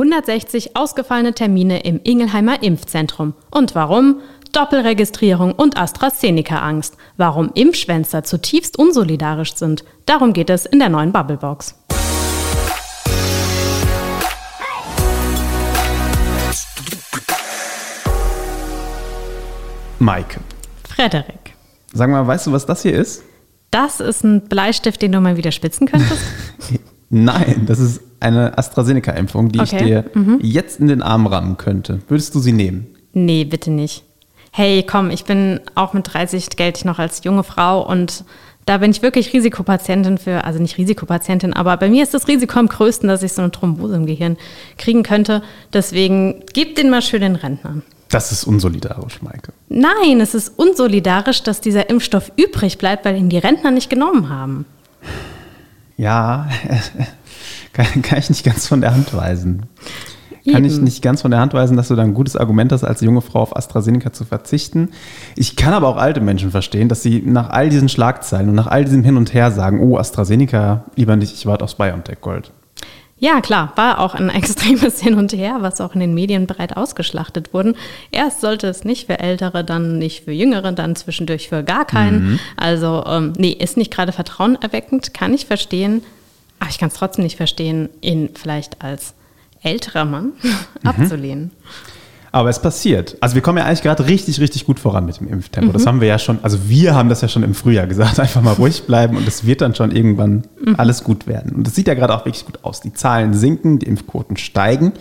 160 ausgefallene Termine im Ingelheimer Impfzentrum. Und warum? Doppelregistrierung und AstraZeneca-Angst. Warum Impfschwänzer zutiefst unsolidarisch sind. Darum geht es in der neuen Bubblebox. Maike. Frederik. Sag mal, weißt du, was das hier ist? Das ist ein Bleistift, den du mal wieder spitzen könntest? Nein, das ist eine AstraZeneca-Impfung, die Okay. ich dir Mhm. jetzt in den Arm rammen könnte. Würdest du sie nehmen? Nee, bitte nicht. Hey, komm, ich bin auch mit 30 gelte ich noch als junge Frau und da bin ich wirklich Risikopatientin für, also nicht Risikopatientin, aber bei mir ist das Risiko am größten, dass ich so eine Thrombose im Gehirn kriegen könnte. Deswegen gib den mal schön den Rentnern. Das ist unsolidarisch, Maike. Nein, es ist unsolidarisch, dass dieser Impfstoff übrig bleibt, weil ihn die Rentner nicht genommen haben. Ja, kann, kann ich nicht ganz von der Hand weisen. Kann ich Eben. nicht ganz von der Hand weisen, dass du da ein gutes Argument hast, als junge Frau auf AstraZeneca zu verzichten. Ich kann aber auch alte Menschen verstehen, dass sie nach all diesen Schlagzeilen und nach all diesem Hin und Her sagen, oh, AstraZeneca, lieber nicht, ich warte aufs BioNTech Gold. Ja, klar, war auch ein extremes Hin und Her, was auch in den Medien breit ausgeschlachtet wurden. Erst sollte es nicht für Ältere, dann nicht für Jüngere, dann zwischendurch für gar keinen. Also, ähm, nee, ist nicht gerade vertrauenerweckend, kann ich verstehen. Aber ich kann es trotzdem nicht verstehen, ihn vielleicht als älterer Mann abzulehnen. Aber es passiert. Also wir kommen ja eigentlich gerade richtig, richtig gut voran mit dem Impftempo. Das haben wir ja schon, also wir haben das ja schon im Frühjahr gesagt, einfach mal ruhig bleiben und es wird dann schon irgendwann alles gut werden. Und es sieht ja gerade auch wirklich gut aus. Die Zahlen sinken, die Impfquoten steigen,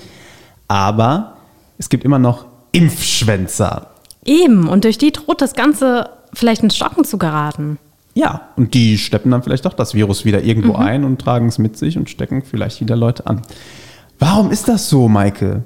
aber es gibt immer noch Impfschwänzer. Eben, und durch die droht das Ganze vielleicht ins Stocken zu geraten. Ja, und die steppen dann vielleicht doch das Virus wieder irgendwo ein und tragen es mit sich und stecken vielleicht wieder Leute an. Warum ist das so, Maike?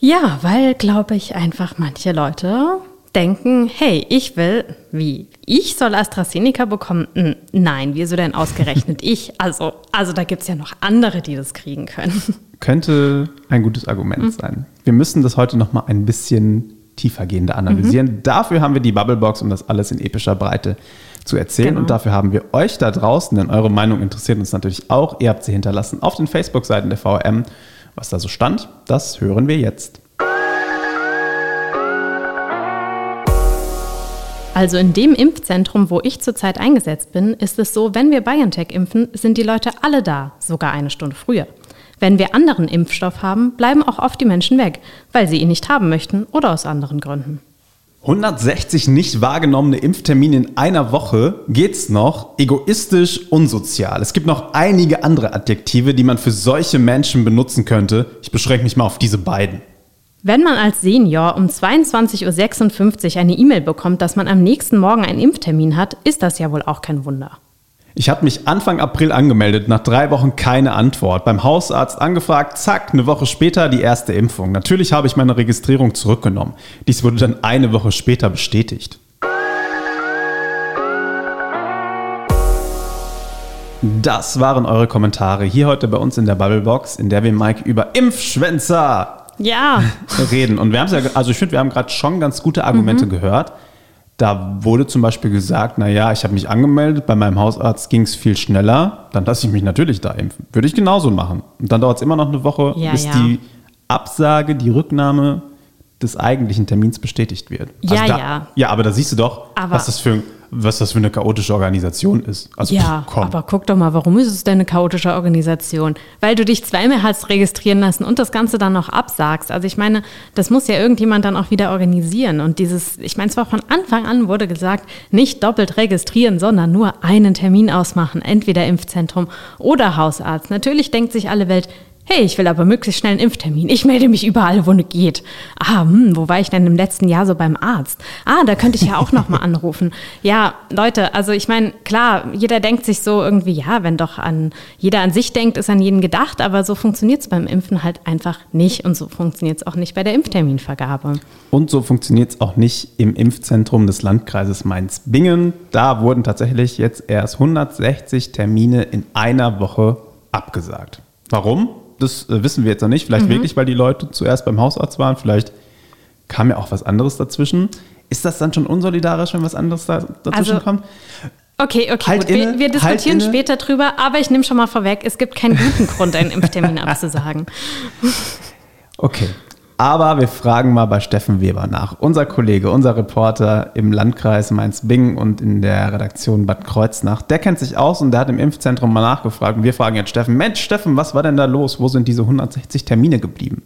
Ja, weil, glaube ich, einfach manche Leute denken, hey, ich will, wie, ich soll AstraZeneca bekommen? Nein, wieso denn ausgerechnet ich? Also, also da gibt es ja noch andere, die das kriegen können. könnte ein gutes Argument Mhm. sein. Wir müssen das heute noch mal ein bisschen tiefergehender analysieren. Mhm. Dafür haben wir die Bubblebox, um das alles in epischer Breite zu erzählen. Genau. Und dafür haben wir euch da draußen, denn eure Meinung interessiert uns natürlich auch. Ihr habt sie hinterlassen auf den Facebook-Seiten der VRM. Was da so stand, das hören wir jetzt. Also in dem Impfzentrum, wo ich zurzeit eingesetzt bin, ist es so, wenn wir BioNTech impfen, sind die Leute alle da, sogar eine Stunde früher. Wenn wir anderen Impfstoff haben, bleiben auch oft die Menschen weg, weil sie ihn nicht haben möchten oder aus anderen Gründen. 160 nicht wahrgenommene Impftermine in einer Woche geht's noch. Egoistisch, unsozial. Es gibt noch einige andere Adjektive, die man für solche Menschen benutzen könnte. Ich beschränke mich mal auf diese beiden. Wenn man als Senior um 22.56 Uhr eine E-Mail bekommt, dass man am nächsten Morgen einen Impftermin hat, ist das ja wohl auch kein Wunder. Ich habe mich Anfang April angemeldet, nach drei Wochen keine Antwort. Beim Hausarzt angefragt, zack, eine Woche später die erste Impfung. Natürlich habe ich meine Registrierung zurückgenommen. Dies wurde dann eine Woche später bestätigt. Das waren eure Kommentare hier heute bei uns in der Bubblebox, in der wir Mike über Impfschwänzer Ja, reden. Und wir haben ja, also ich finde, wir haben gerade schon ganz gute Argumente gehört. Da wurde zum Beispiel gesagt, naja, ich habe mich angemeldet, bei meinem Hausarzt ging es viel schneller, dann lasse ich mich natürlich da impfen. Würde ich genauso machen. Und dann dauert es immer noch eine Woche, Ja, bis ja. die Absage, die Rücknahme des eigentlichen Termins bestätigt wird. Also Ja, da, ja. Ja, aber da siehst du doch, Aber- was, das für, was das für eine chaotische Organisation ist. Also ja, pff, aber guck doch mal, warum ist es denn eine chaotische Organisation? Weil du dich zweimal hast registrieren lassen und das Ganze dann noch absagst. Also ich meine, das muss ja irgendjemand dann auch wieder organisieren. Und dieses, ich meine, zwar von Anfang an wurde gesagt, nicht doppelt registrieren, sondern nur einen Termin ausmachen, entweder Impfzentrum oder Hausarzt. Natürlich denkt sich alle Welt, Hey, ich will aber möglichst schnell einen Impftermin. Ich melde mich überall, wo es geht. Ah, hm, wo war ich denn im letzten Jahr so beim Arzt? Ah, da könnte ich ja auch noch mal anrufen. Ja, Leute, also ich meine, klar, jeder denkt sich so irgendwie, ja, wenn doch an jeder an sich denkt, ist an jeden gedacht, aber so funktioniert es beim Impfen halt einfach nicht und so funktioniert es auch nicht bei der Impfterminvergabe. Und so funktioniert es auch nicht im Impfzentrum des Landkreises Mainz-Bingen. Da wurden tatsächlich jetzt erst 160 Termine in einer Woche abgesagt. Warum? Das äh, wissen wir jetzt noch nicht. Vielleicht wirklich, weil die Leute zuerst beim Hausarzt waren. Vielleicht kam ja auch was anderes dazwischen. Ist das dann schon unsolidarisch, wenn was anderes da, dazwischen Also- kommt? Okay, okay, Halt gut. inne, wir, wir halt diskutieren inne. später drüber, aber ich nehme schon mal vorweg, es gibt keinen guten Grund, einen Impftermin abzusagen. Okay. Aber wir fragen mal bei Steffen Weber nach. Unser Kollege, unser Reporter im Landkreis Mainz-Bingen und in der Redaktion Bad Kreuznach, der kennt sich aus und der hat im Impfzentrum mal nachgefragt. Und wir fragen jetzt Steffen, Mensch, Steffen, was war denn da los? Wo sind diese 160 Termine geblieben?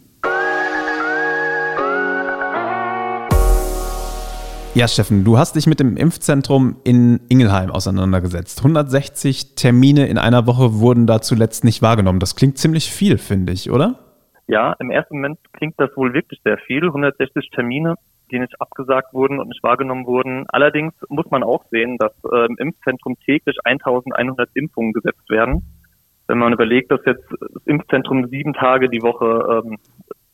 Ja, Steffen, du hast dich mit dem Impfzentrum in Ingelheim auseinandergesetzt. 160 Termine in einer Woche wurden da zuletzt nicht wahrgenommen. Das klingt ziemlich viel, finde ich, oder? Ja, im ersten Moment klingt das wohl wirklich sehr viel. 160 Termine, die nicht abgesagt wurden und nicht wahrgenommen wurden. Allerdings muss man auch sehen, dass äh, im Impfzentrum täglich 1100 Impfungen gesetzt werden. Wenn man überlegt, dass jetzt das Impfzentrum sieben Tage die Woche ähm,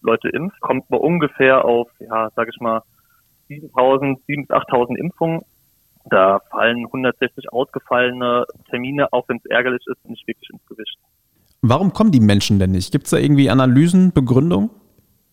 Leute impft, kommt man ungefähr auf, ja, sage ich mal, 7000, 7.000 bis 8.000 Impfungen. Da fallen 160 ausgefallene Termine, auch wenn es ärgerlich ist, nicht wirklich ins Gewicht. Warum kommen die Menschen denn nicht? Gibt es da irgendwie Analysen, Begründung?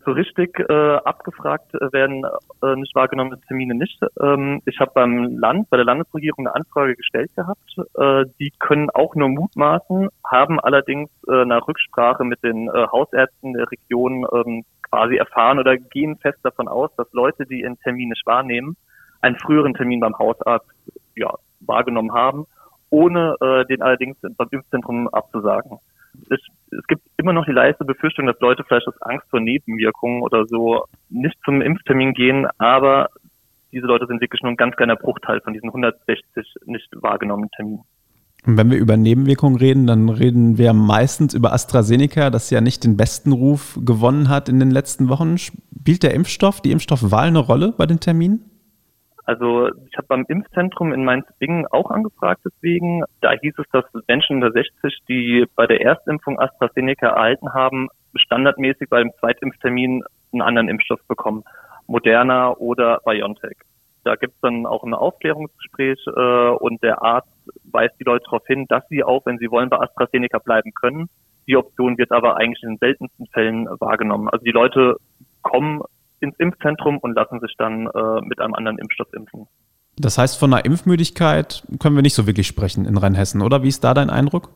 So richtig äh, abgefragt werden äh, nicht wahrgenommene Termine nicht. Ähm, ich habe beim Land, bei der Landesregierung eine Anfrage gestellt gehabt. Äh, die können auch nur mutmaßen, haben allerdings äh, nach Rücksprache mit den äh, Hausärzten der Region ähm, quasi erfahren oder gehen fest davon aus, dass Leute, die ihren Termin nicht wahrnehmen, einen früheren Termin beim Hausarzt ja, wahrgenommen haben, ohne äh, den allerdings beim Impfzentrum abzusagen. Es, es gibt immer noch die leise Befürchtung, dass Leute vielleicht aus Angst vor Nebenwirkungen oder so nicht zum Impftermin gehen, aber diese Leute sind wirklich nur ein ganz kleiner Bruchteil von diesen 160 nicht wahrgenommenen Terminen. Und wenn wir über Nebenwirkungen reden, dann reden wir meistens über AstraZeneca, das ja nicht den besten Ruf gewonnen hat in den letzten Wochen. Spielt der Impfstoff, die Impfstoffwahl eine Rolle bei den Terminen? Also ich habe beim Impfzentrum in Mainz-Bingen auch angefragt deswegen. Da hieß es, dass Menschen unter 60, die bei der Erstimpfung AstraZeneca erhalten haben, standardmäßig bei dem Zweitimpftermin einen anderen Impfstoff bekommen. Moderna oder BioNTech. Da gibt es dann auch ein Aufklärungsgespräch äh, und der Arzt weist die Leute darauf hin, dass sie auch, wenn sie wollen, bei AstraZeneca bleiben können. Die Option wird aber eigentlich in den seltensten Fällen wahrgenommen. Also die Leute kommen ins Impfzentrum und lassen sich dann äh, mit einem anderen Impfstoff impfen. Das heißt, von einer Impfmüdigkeit können wir nicht so wirklich sprechen in Rheinhessen, oder? Wie ist da dein Eindruck?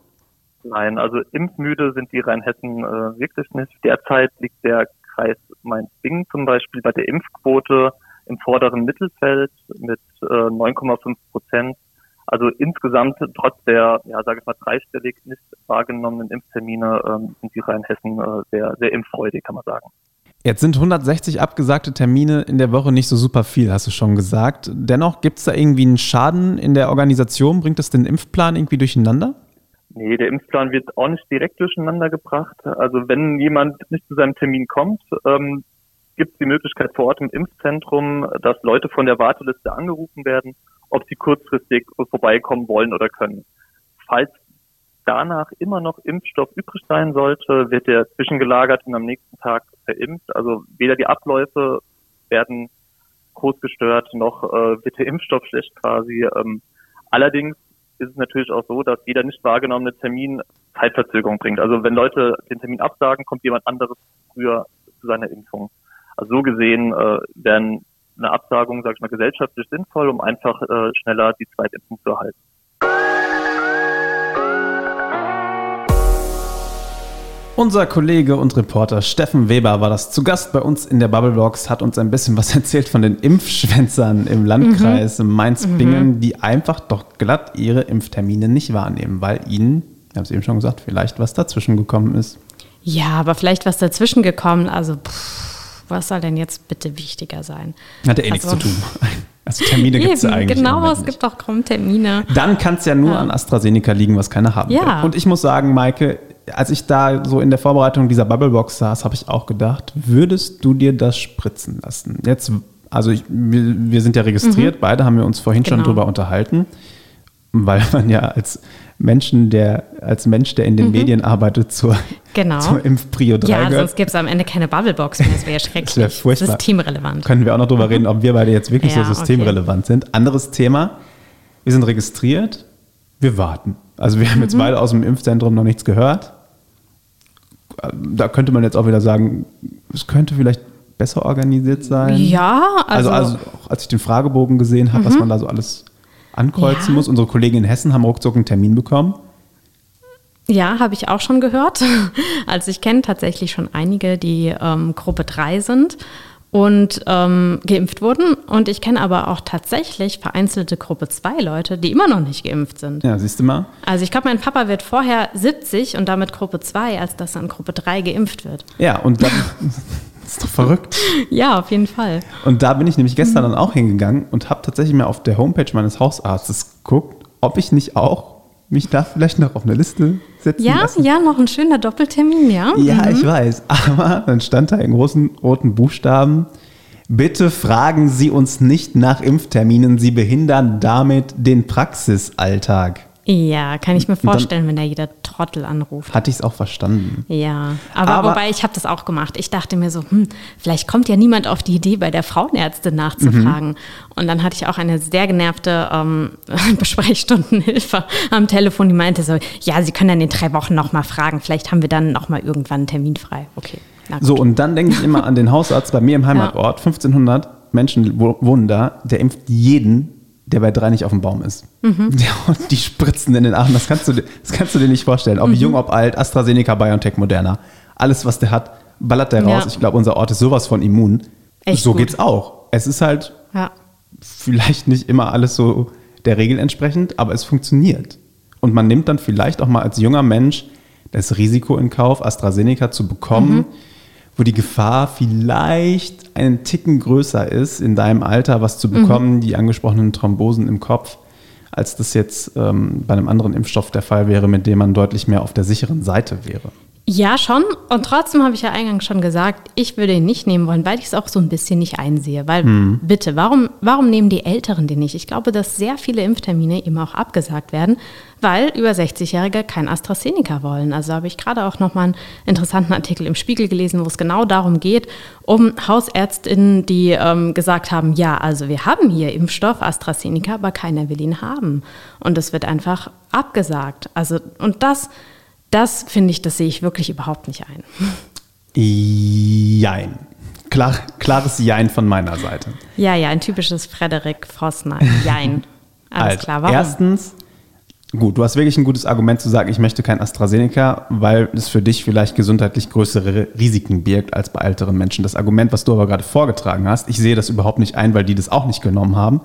Nein, also impfmüde sind die Rheinhessen äh, wirklich nicht. Derzeit liegt der Kreis Mainz-Bingen zum Beispiel bei der Impfquote im vorderen Mittelfeld mit äh, 9,5 Prozent. Also insgesamt trotz der, ja, sage ich mal, dreistellig nicht wahrgenommenen Impftermine ähm, sind die Rheinhessen äh, sehr, sehr impffreudig, kann man sagen. Jetzt sind 160 abgesagte Termine in der Woche nicht so super viel, hast du schon gesagt. Dennoch, gibt es da irgendwie einen Schaden in der Organisation? Bringt das den Impfplan irgendwie durcheinander? Nee, der Impfplan wird auch nicht direkt durcheinander gebracht. Also wenn jemand nicht zu seinem Termin kommt, ähm, gibt es die Möglichkeit vor Ort im Impfzentrum, dass Leute von der Warteliste angerufen werden, ob sie kurzfristig vorbeikommen wollen oder können. Falls danach immer noch Impfstoff übrig sein sollte, wird der zwischengelagert und am nächsten Tag verimpft. Also weder die Abläufe werden groß gestört, noch äh, wird der Impfstoff schlecht quasi. Ähm, allerdings ist es natürlich auch so, dass jeder nicht wahrgenommene Termin Zeitverzögerung bringt. Also wenn Leute den Termin absagen, kommt jemand anderes früher zu seiner Impfung. Also so gesehen äh, wären eine Absagung, sage ich mal, gesellschaftlich sinnvoll, um einfach äh, schneller die Zweitimpfung zu erhalten. Unser Kollege und Reporter Steffen Weber war das zu Gast bei uns in der Bubblebox, hat uns ein bisschen was erzählt von den Impfschwänzern im Landkreis mhm. Mainz-Bingen, mhm. die einfach doch glatt ihre Impftermine nicht wahrnehmen, weil ihnen, ich habe es eben schon gesagt, vielleicht was dazwischen gekommen ist. Ja, aber vielleicht was dazwischen gekommen, also pff, was soll denn jetzt bitte wichtiger sein? Hat ja eh also, nichts zu tun. Also Termine gibt es ja eigentlich. Genau, es gibt auch kaum Termine. Dann kann es ja nur ja. an AstraZeneca liegen, was keiner haben ja. will. Und ich muss sagen, Maike, als ich da so in der Vorbereitung dieser Bubblebox saß, habe ich auch gedacht, würdest du dir das spritzen lassen? Jetzt, also ich, wir, wir, sind ja registriert, mhm. beide haben wir uns vorhin genau. schon drüber unterhalten, weil man ja als Menschen, der, als Mensch, der in den mhm. Medien arbeitet, zur, genau. zur Impfprio 3 Ja, sonst gibt es am Ende keine Bubblebox mehr, das wäre schrecklich. das wäre furchtbar. Systemrelevant. Können wir auch noch drüber reden, ob wir beide jetzt wirklich ja, so systemrelevant okay. sind. Anderes Thema, wir sind registriert, wir warten. Also wir haben mhm. jetzt beide aus dem Impfzentrum noch nichts gehört. Da könnte man jetzt auch wieder sagen, es könnte vielleicht besser organisiert sein. Ja, also. Also, also als ich den Fragebogen gesehen habe, mhm. was man da so alles ankreuzen Ja. muss. Unsere Kollegen in Hessen haben ruckzuck einen Termin bekommen. Ja, habe ich auch schon gehört. Also ich kenne tatsächlich schon einige, die ähm, Gruppe 3 sind und ähm, geimpft wurden. Und ich kenne aber auch tatsächlich vereinzelte Gruppe 2 Leute, die immer noch nicht geimpft sind. Ja, siehst du mal. Also ich glaube, mein Papa wird vorher 70 und damit Gruppe 2, als dass dann Gruppe 3 geimpft wird. Ja, und dann das ist doch verrückt. Ja, auf jeden Fall. Und da bin ich nämlich gestern dann auch hingegangen und habe tatsächlich mal auf der Homepage meines Hausarztes geguckt, ob ich nicht auch mich da vielleicht noch auf eine Liste setzen Ja, lassen. ja, noch ein schöner Doppeltermin, ja. Ja, ich weiß. Aber dann stand da in großen roten Buchstaben, bitte fragen Sie uns nicht nach Impfterminen, Sie behindern damit den Praxisalltag. Ja, kann ich mir vorstellen, wenn da jeder Trottel anruft. Hatte ich es auch verstanden. Ja, aber, Aber- wobei ich habe das auch gemacht. Ich dachte mir so, hm, vielleicht kommt ja niemand auf die Idee, bei der Frauenärztin nachzufragen. Mhm. Und dann hatte ich auch eine sehr genervte ähm, Besprechstundenhilfe am Telefon, die meinte so, ja, Sie können dann in drei Wochen nochmal fragen. Vielleicht haben wir dann nochmal irgendwann einen Termin frei. Okay. So, und dann denke ich immer an den Hausarzt bei mir im Heimatort. 1500 Menschen wo- wohnen da. Der impft jeden, der bei drei nicht auf dem Baum ist. Mhm. Haut die Spritzen in den Arm. Das kannst du, dir- das kannst du dir nicht vorstellen. Mhm. Ob jung, ob alt, AstraZeneca, BioNTech, Moderna. Alles, was der hat, ballert der Ja. raus. Ich glaube, unser Ort ist sowas von immun. Echt so gut. geht's auch. Es ist halt Ja. vielleicht nicht immer alles so der Regel entsprechend, aber es funktioniert. Und man nimmt dann vielleicht auch mal als junger Mensch das Risiko in Kauf, AstraZeneca zu bekommen, wo die Gefahr vielleicht einen Ticken größer ist, in deinem Alter was zu bekommen, die angesprochenen Thrombosen im Kopf, als das jetzt ähm, bei einem anderen Impfstoff der Fall wäre, mit dem man deutlich mehr auf der sicheren Seite wäre. Ja, schon. Und trotzdem habe ich ja eingangs schon gesagt, ich würde ihn nicht nehmen wollen, weil ich es auch so ein bisschen nicht einsehe. Weil, Hm. bitte, warum, warum nehmen die Älteren den nicht? Ich glaube, dass sehr viele Impftermine eben auch abgesagt werden, weil über 60-Jährige kein AstraZeneca wollen. Also habe ich gerade auch nochmal einen interessanten Artikel im Spiegel gelesen, wo es genau darum geht, um Hausärztinnen, die ähm, gesagt haben, ja, also wir haben hier Impfstoff AstraZeneca, aber keiner will ihn haben. Und es wird einfach abgesagt. Also, und das... Das finde ich, das sehe ich wirklich überhaupt nicht ein. Jein. Klar, klares Jein von meiner Seite. Ja, ja, ein typisches Frederik Vossner. Jein. Alles Also, klar, warum? Erstens, gut, du hast wirklich ein gutes Argument zu sagen, ich möchte kein AstraZeneca, weil es für dich vielleicht gesundheitlich größere Risiken birgt als bei älteren Menschen. Das Argument, was du aber gerade vorgetragen hast, ich sehe das überhaupt nicht ein, weil die das auch nicht genommen haben.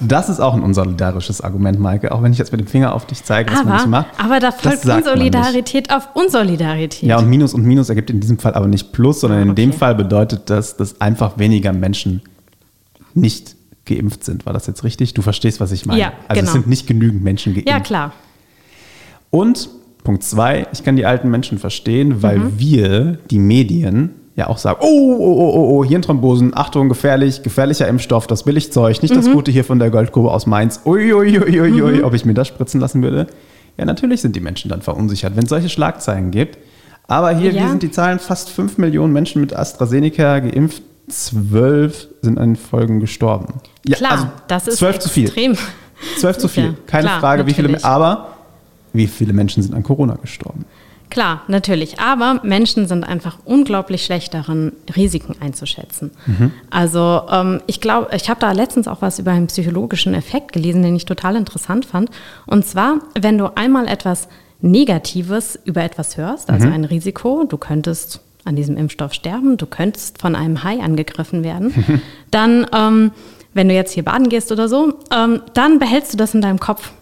Das ist auch ein unsolidarisches Argument, Maike, auch wenn ich jetzt mit dem Finger auf dich zeige, was man nicht macht. aber da folgt. Unsolidarität auf Unsolidarität. Ja, und Minus und Minus ergibt in diesem Fall aber nicht Plus, sondern in Ah, okay. dem Fall bedeutet das, dass einfach weniger Menschen nicht geimpft sind. War das jetzt richtig? Du verstehst, was ich meine. Ja, also genau. es sind nicht genügend Menschen geimpft. ja, klar. Und Punkt zwei, ich kann die alten Menschen verstehen, weil Mhm. wir, die Medien, ja auch sagen, oh, oh, oh, oh, oh, Hirnthrombosen, Achtung, gefährlich, gefährlicher Impfstoff, das Billigzeug, nicht das Mhm. Gute hier von der Goldgrube aus Mainz. Ui, ui, ui, ui, ui, ob ich mir das spritzen lassen würde. Ja, natürlich sind die Menschen dann verunsichert, wenn es solche Schlagzeilen gibt. Aber hier, Ja. wie sind die Zahlen? Fast 5 Millionen Menschen mit AstraZeneca geimpft, 12 sind an den Folgen gestorben. Ja, Klar, also das ist 12 zu viel. extrem. 12 zu viel. Keine klar, Frage, wie viele, natürlich. aber wie viele Menschen sind an Corona gestorben? Klar, natürlich. Aber Menschen sind einfach unglaublich schlecht darin, Risiken einzuschätzen. Mhm. Also ähm, ich glaube, ich habe da letztens auch was über einen psychologischen Effekt gelesen, den ich total interessant fand. Und zwar, wenn du einmal etwas Negatives über etwas hörst, also Mhm. ein Risiko, du könntest an diesem Impfstoff sterben, du könntest von einem Hai angegriffen werden, dann, ähm, wenn du jetzt hier baden gehst oder so, ähm, dann behältst du das in deinem Kopf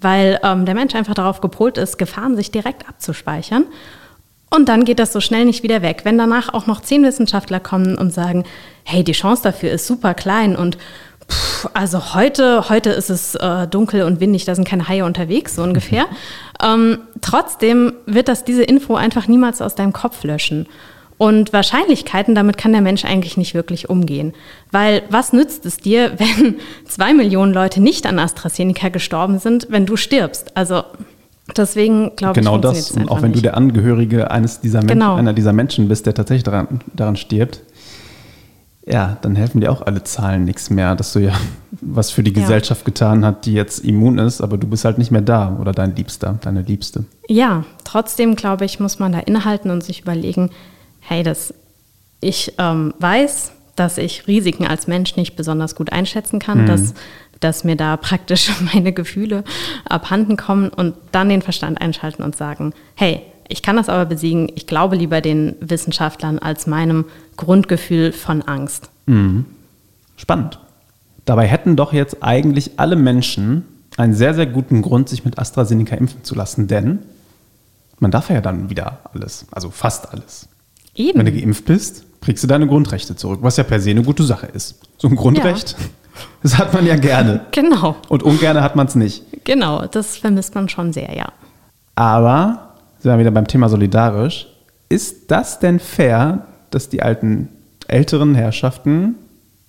weil ähm, der Mensch einfach darauf gepolt ist, Gefahren sich direkt abzuspeichern. Und dann geht das so schnell nicht wieder weg. Wenn danach auch noch zehn Wissenschaftler kommen und sagen, hey, die Chance dafür ist super klein und pff, also heute, heute ist es äh, dunkel und windig, da sind keine Haie unterwegs, so ungefähr. ähm, trotzdem wird das diese Info einfach niemals aus deinem Kopf löschen. Und Wahrscheinlichkeiten, damit kann der Mensch eigentlich nicht wirklich umgehen. Weil was nützt es dir, wenn zwei Millionen Leute nicht an AstraZeneca gestorben sind, wenn du stirbst? Also deswegen glaube ich, Genau das. Und auch wenn du nicht. der Angehörige eines dieser Menschen, Genau. einer dieser Menschen bist, der tatsächlich daran, daran stirbt, ja, dann helfen dir auch alle Zahlen nichts mehr, dass du ja was für die Ja. Gesellschaft getan hast, die jetzt immun ist, aber du bist halt nicht mehr da oder dein Liebster, deine Liebste. Ja, trotzdem glaube ich, muss man da innehalten und sich überlegen, hey, das, ich ähm, weiß, dass ich Risiken als Mensch nicht besonders gut einschätzen kann, Mhm. dass dass mir da praktisch meine Gefühle abhanden kommen und dann den Verstand einschalten und sagen, hey, ich kann das aber besiegen, ich glaube lieber den Wissenschaftlern als meinem Grundgefühl von Angst. Mhm. Spannend. Dabei hätten doch jetzt eigentlich alle Menschen einen sehr, sehr guten Grund, sich mit AstraZeneca impfen zu lassen, denn man darf ja dann wieder alles, also fast alles. Eben. Wenn du geimpft bist, kriegst du deine Grundrechte zurück, was ja per se eine gute Sache ist. So ein Grundrecht, ja. das hat man ja gerne. Genau. Und ungerne hat man es nicht. Genau, das vermisst man schon sehr, ja. Aber, sind wir wieder beim Thema solidarisch, ist das denn fair, dass die alten, älteren Herrschaften,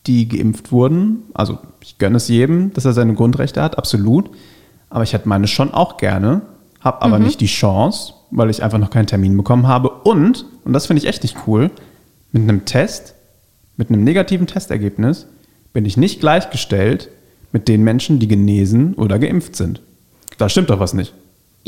die geimpft wurden, also ich gönne es jedem, dass er seine Grundrechte hat, absolut, aber ich hätte meine schon auch gerne, habe aber mhm. nicht die Chance, weil ich einfach noch keinen Termin bekommen habe und, und das finde ich echt nicht cool, mit einem Test, mit einem negativen Testergebnis, bin ich nicht gleichgestellt mit den Menschen, die genesen oder geimpft sind. Da stimmt doch was nicht.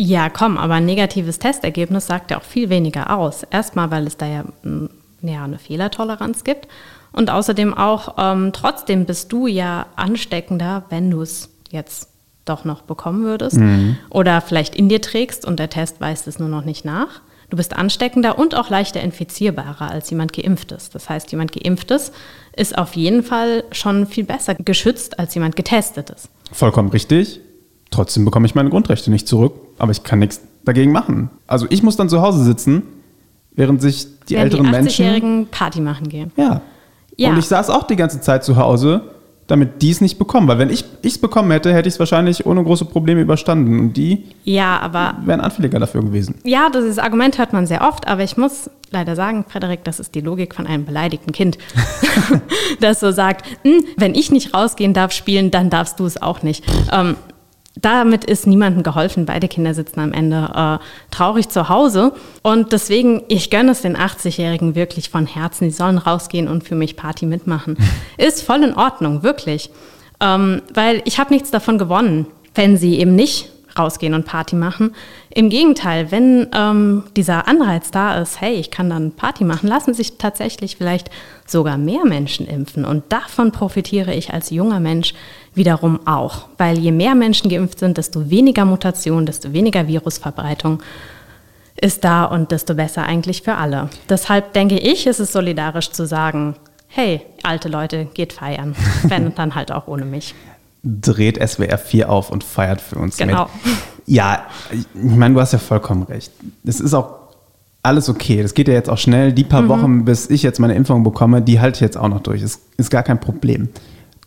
Ja, komm, aber ein negatives Testergebnis sagt ja auch viel weniger aus. Erstmal, weil es da ja, mm, ja eine Fehlertoleranz gibt. Und außerdem auch, ähm, trotzdem bist du ja ansteckender, wenn du es jetzt doch noch bekommen würdest mhm. oder vielleicht in dir trägst und der Test weist es nur noch nicht nach. Du bist ansteckender und auch leichter infizierbarer als jemand geimpftes. Das heißt, jemand geimpftes ist auf jeden Fall schon viel besser geschützt als jemand getestetes. Vollkommen richtig. Trotzdem bekomme ich meine Grundrechte nicht zurück, aber ich kann nichts dagegen machen. Also ich muss dann zu Hause sitzen, während sich die während älteren die Menschen 80-Jährigen Party machen gehen. Ja. ja. Und ich saß auch die ganze Zeit zu Hause damit die es nicht bekommen. Weil wenn ich es bekommen hätte, hätte ich es wahrscheinlich ohne große Probleme überstanden. Und die ja, aber, wären anfälliger dafür gewesen. Ja, dieses Argument hört man sehr oft, aber ich muss leider sagen, Frederik, das ist die Logik von einem beleidigten Kind. das so sagt, hm, wenn ich nicht rausgehen darf spielen, dann darfst du es auch nicht. Ähm, damit ist niemandem geholfen. Beide Kinder sitzen am Ende äh, traurig zu Hause. Und deswegen, ich gönne es den 80-Jährigen wirklich von Herzen. Die sollen rausgehen und für mich Party mitmachen. ist voll in Ordnung, wirklich. Ähm, weil ich habe nichts davon gewonnen, wenn sie eben nicht rausgehen und Party machen. Im Gegenteil, wenn ähm, dieser Anreiz da ist, hey, ich kann dann Party machen, lassen sich tatsächlich vielleicht sogar mehr Menschen impfen. Und davon profitiere ich als junger Mensch wiederum auch. Weil je mehr Menschen geimpft sind, desto weniger Mutation, desto weniger Virusverbreitung ist da und desto besser eigentlich für alle. Deshalb denke ich, ist es solidarisch zu sagen, hey, alte Leute, geht feiern. Wenn dann halt auch ohne mich dreht SWR 4 auf und feiert für uns genau. mit. Ja, ich meine, du hast ja vollkommen recht. Es ist auch alles okay. Das geht ja jetzt auch schnell. Die paar mhm. Wochen, bis ich jetzt meine Impfung bekomme, die halte ich jetzt auch noch durch. Das ist gar kein Problem.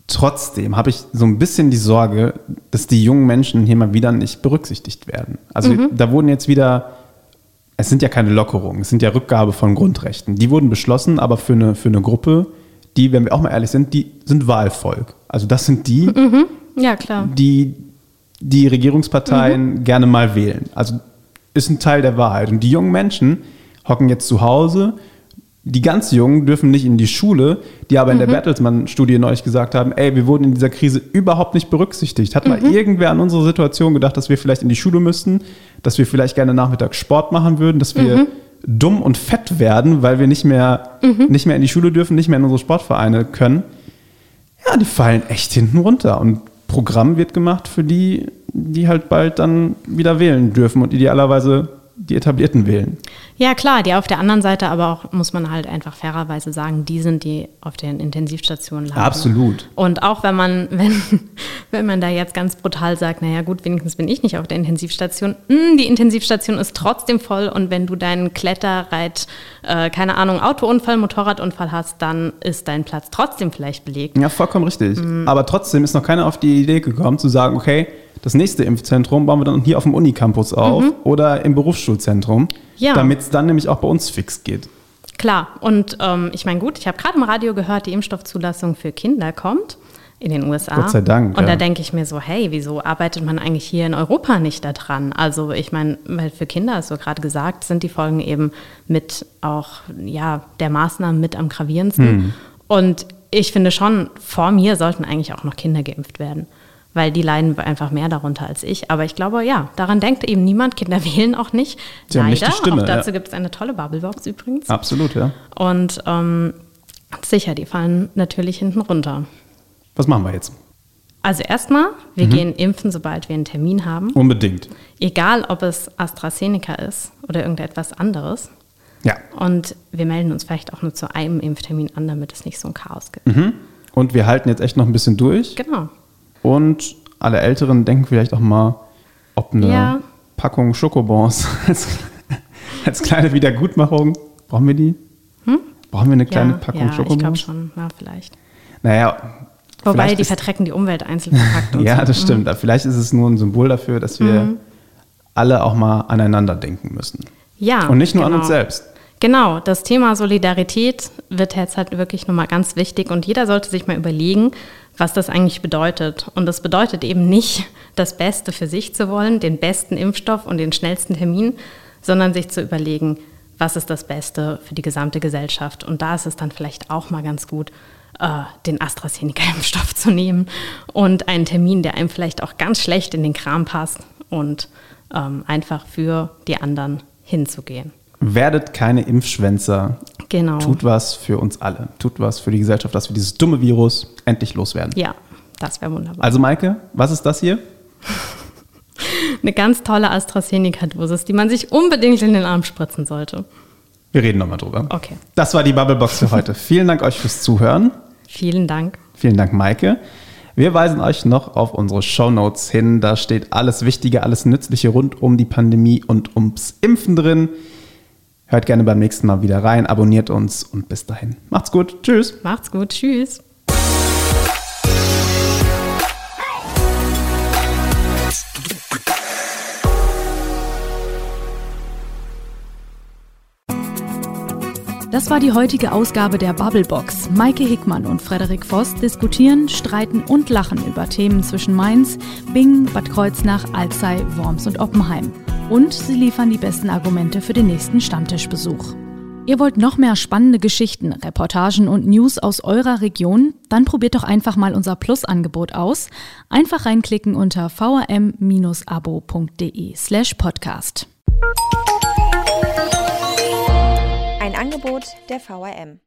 Trotzdem habe ich so ein bisschen die Sorge, dass die jungen Menschen hier mal wieder nicht berücksichtigt werden. Also mhm. da wurden jetzt wieder, es sind ja keine Lockerungen, es sind ja Rückgabe von Grundrechten. Die wurden beschlossen, aber für eine, für eine Gruppe, die, wenn wir auch mal ehrlich sind, die sind Wahlvolk. Also das sind die, mhm. ja, klar. die die Regierungsparteien mhm. gerne mal wählen. Also ist ein Teil der Wahrheit. Und die jungen Menschen hocken jetzt zu Hause. Die ganz Jungen dürfen nicht in die Schule, die aber in der mhm. Bertelsmann-Studie neulich gesagt haben, ey, wir wurden in dieser Krise überhaupt nicht berücksichtigt. Hat mal mhm. irgendwer an unsere Situation gedacht, dass wir vielleicht in die Schule müssten, dass wir vielleicht gerne nachmittags Sport machen würden, dass wir mhm dumm und fett werden, weil wir nicht mehr, mhm. nicht mehr in die Schule dürfen, nicht mehr in unsere Sportvereine können, ja, die fallen echt hinten runter. Und Programm wird gemacht für die, die halt bald dann wieder wählen dürfen und idealerweise die etablierten wählen. Ja, klar, die auf der anderen Seite aber auch, muss man halt einfach fairerweise sagen, die sind, die auf den Intensivstationen landen. Absolut. Und auch wenn man, wenn, wenn man da jetzt ganz brutal sagt, naja gut, wenigstens bin ich nicht auf der Intensivstation, mh, hm, die Intensivstation ist trotzdem voll und wenn du deinen Kletterreit, äh, keine Ahnung, Autounfall, Motorradunfall hast, dann ist dein Platz trotzdem vielleicht belegt. Ja, vollkommen richtig. Mhm. Aber trotzdem ist noch keiner auf die Idee gekommen zu sagen, okay, das nächste Impfzentrum bauen wir dann hier auf dem Unicampus auf mhm. oder im Berufsschulzentrum, ja. damit es dann nämlich auch bei uns fix geht. Klar, und ähm, ich meine, gut, ich habe gerade im Radio gehört, die Impfstoffzulassung für Kinder kommt in den USA. Gott sei Dank. Und ja. da denke ich mir so, hey, wieso arbeitet man eigentlich hier in Europa nicht daran? Also ich meine, weil für Kinder, so gerade gesagt, sind die Folgen eben mit auch ja, der Maßnahmen mit am gravierendsten. Hm. Und ich finde schon, vor mir sollten eigentlich auch noch Kinder geimpft werden weil die leiden einfach mehr darunter als ich. Aber ich glaube, ja, daran denkt eben niemand. Kinder wählen auch nicht. Sie Leider. Nicht die Stimme, auch dazu ja. gibt es eine tolle Bubblebox übrigens. Absolut, ja. Und ähm, sicher, die fallen natürlich hinten runter. Was machen wir jetzt? Also erstmal, wir mhm. gehen impfen, sobald wir einen Termin haben. Unbedingt. Egal, ob es AstraZeneca ist oder irgendetwas anderes. Ja. Und wir melden uns vielleicht auch nur zu einem Impftermin an, damit es nicht so ein Chaos gibt. Mhm. Und wir halten jetzt echt noch ein bisschen durch. Genau. Und alle Älteren denken vielleicht auch mal, ob eine ja. Packung Schokobons als, als kleine Wiedergutmachung, brauchen wir die? Hm? Brauchen wir eine kleine ja, Packung ja, Schokobons? Ich glaube schon, ja, vielleicht. Naja, Wobei, die vertrecken die Umwelt einzeln verpackt. ja, so. das stimmt. Mhm. Vielleicht ist es nur ein Symbol dafür, dass wir mhm. alle auch mal aneinander denken müssen. Ja. Und nicht nur genau. an uns selbst. Genau, das Thema Solidarität wird jetzt halt wirklich nochmal ganz wichtig und jeder sollte sich mal überlegen, was das eigentlich bedeutet. Und das bedeutet eben nicht, das Beste für sich zu wollen, den besten Impfstoff und den schnellsten Termin, sondern sich zu überlegen, was ist das Beste für die gesamte Gesellschaft. Und da ist es dann vielleicht auch mal ganz gut, äh, den AstraZeneca-Impfstoff zu nehmen und einen Termin, der einem vielleicht auch ganz schlecht in den Kram passt und ähm, einfach für die anderen hinzugehen. Werdet keine Impfschwänzer. Genau. Tut was für uns alle. Tut was für die Gesellschaft, dass wir dieses dumme Virus endlich loswerden. Ja, das wäre wunderbar. Also Maike, was ist das hier? Eine ganz tolle AstraZeneca-Dosis, die man sich unbedingt in den Arm spritzen sollte. Wir reden nochmal drüber. Okay. Das war die Bubblebox für heute. Vielen Dank euch fürs Zuhören. Vielen Dank. Vielen Dank, Maike. Wir weisen euch noch auf unsere Show Notes hin. Da steht alles Wichtige, alles Nützliche rund um die Pandemie und ums Impfen drin. Hört gerne beim nächsten Mal wieder rein, abonniert uns und bis dahin. Macht's gut. Tschüss. Macht's gut. Tschüss. Das war die heutige Ausgabe der Bubblebox. Maike Hickmann und Frederik Voss diskutieren, streiten und lachen über Themen zwischen Mainz, Bingen, Bad Kreuznach, Alzey, Worms und Oppenheim. Und sie liefern die besten Argumente für den nächsten Stammtischbesuch. Ihr wollt noch mehr spannende Geschichten, Reportagen und News aus eurer Region? Dann probiert doch einfach mal unser Plus-Angebot aus. Einfach reinklicken unter vrm-abo.de slash podcast. Ein Angebot der VRM.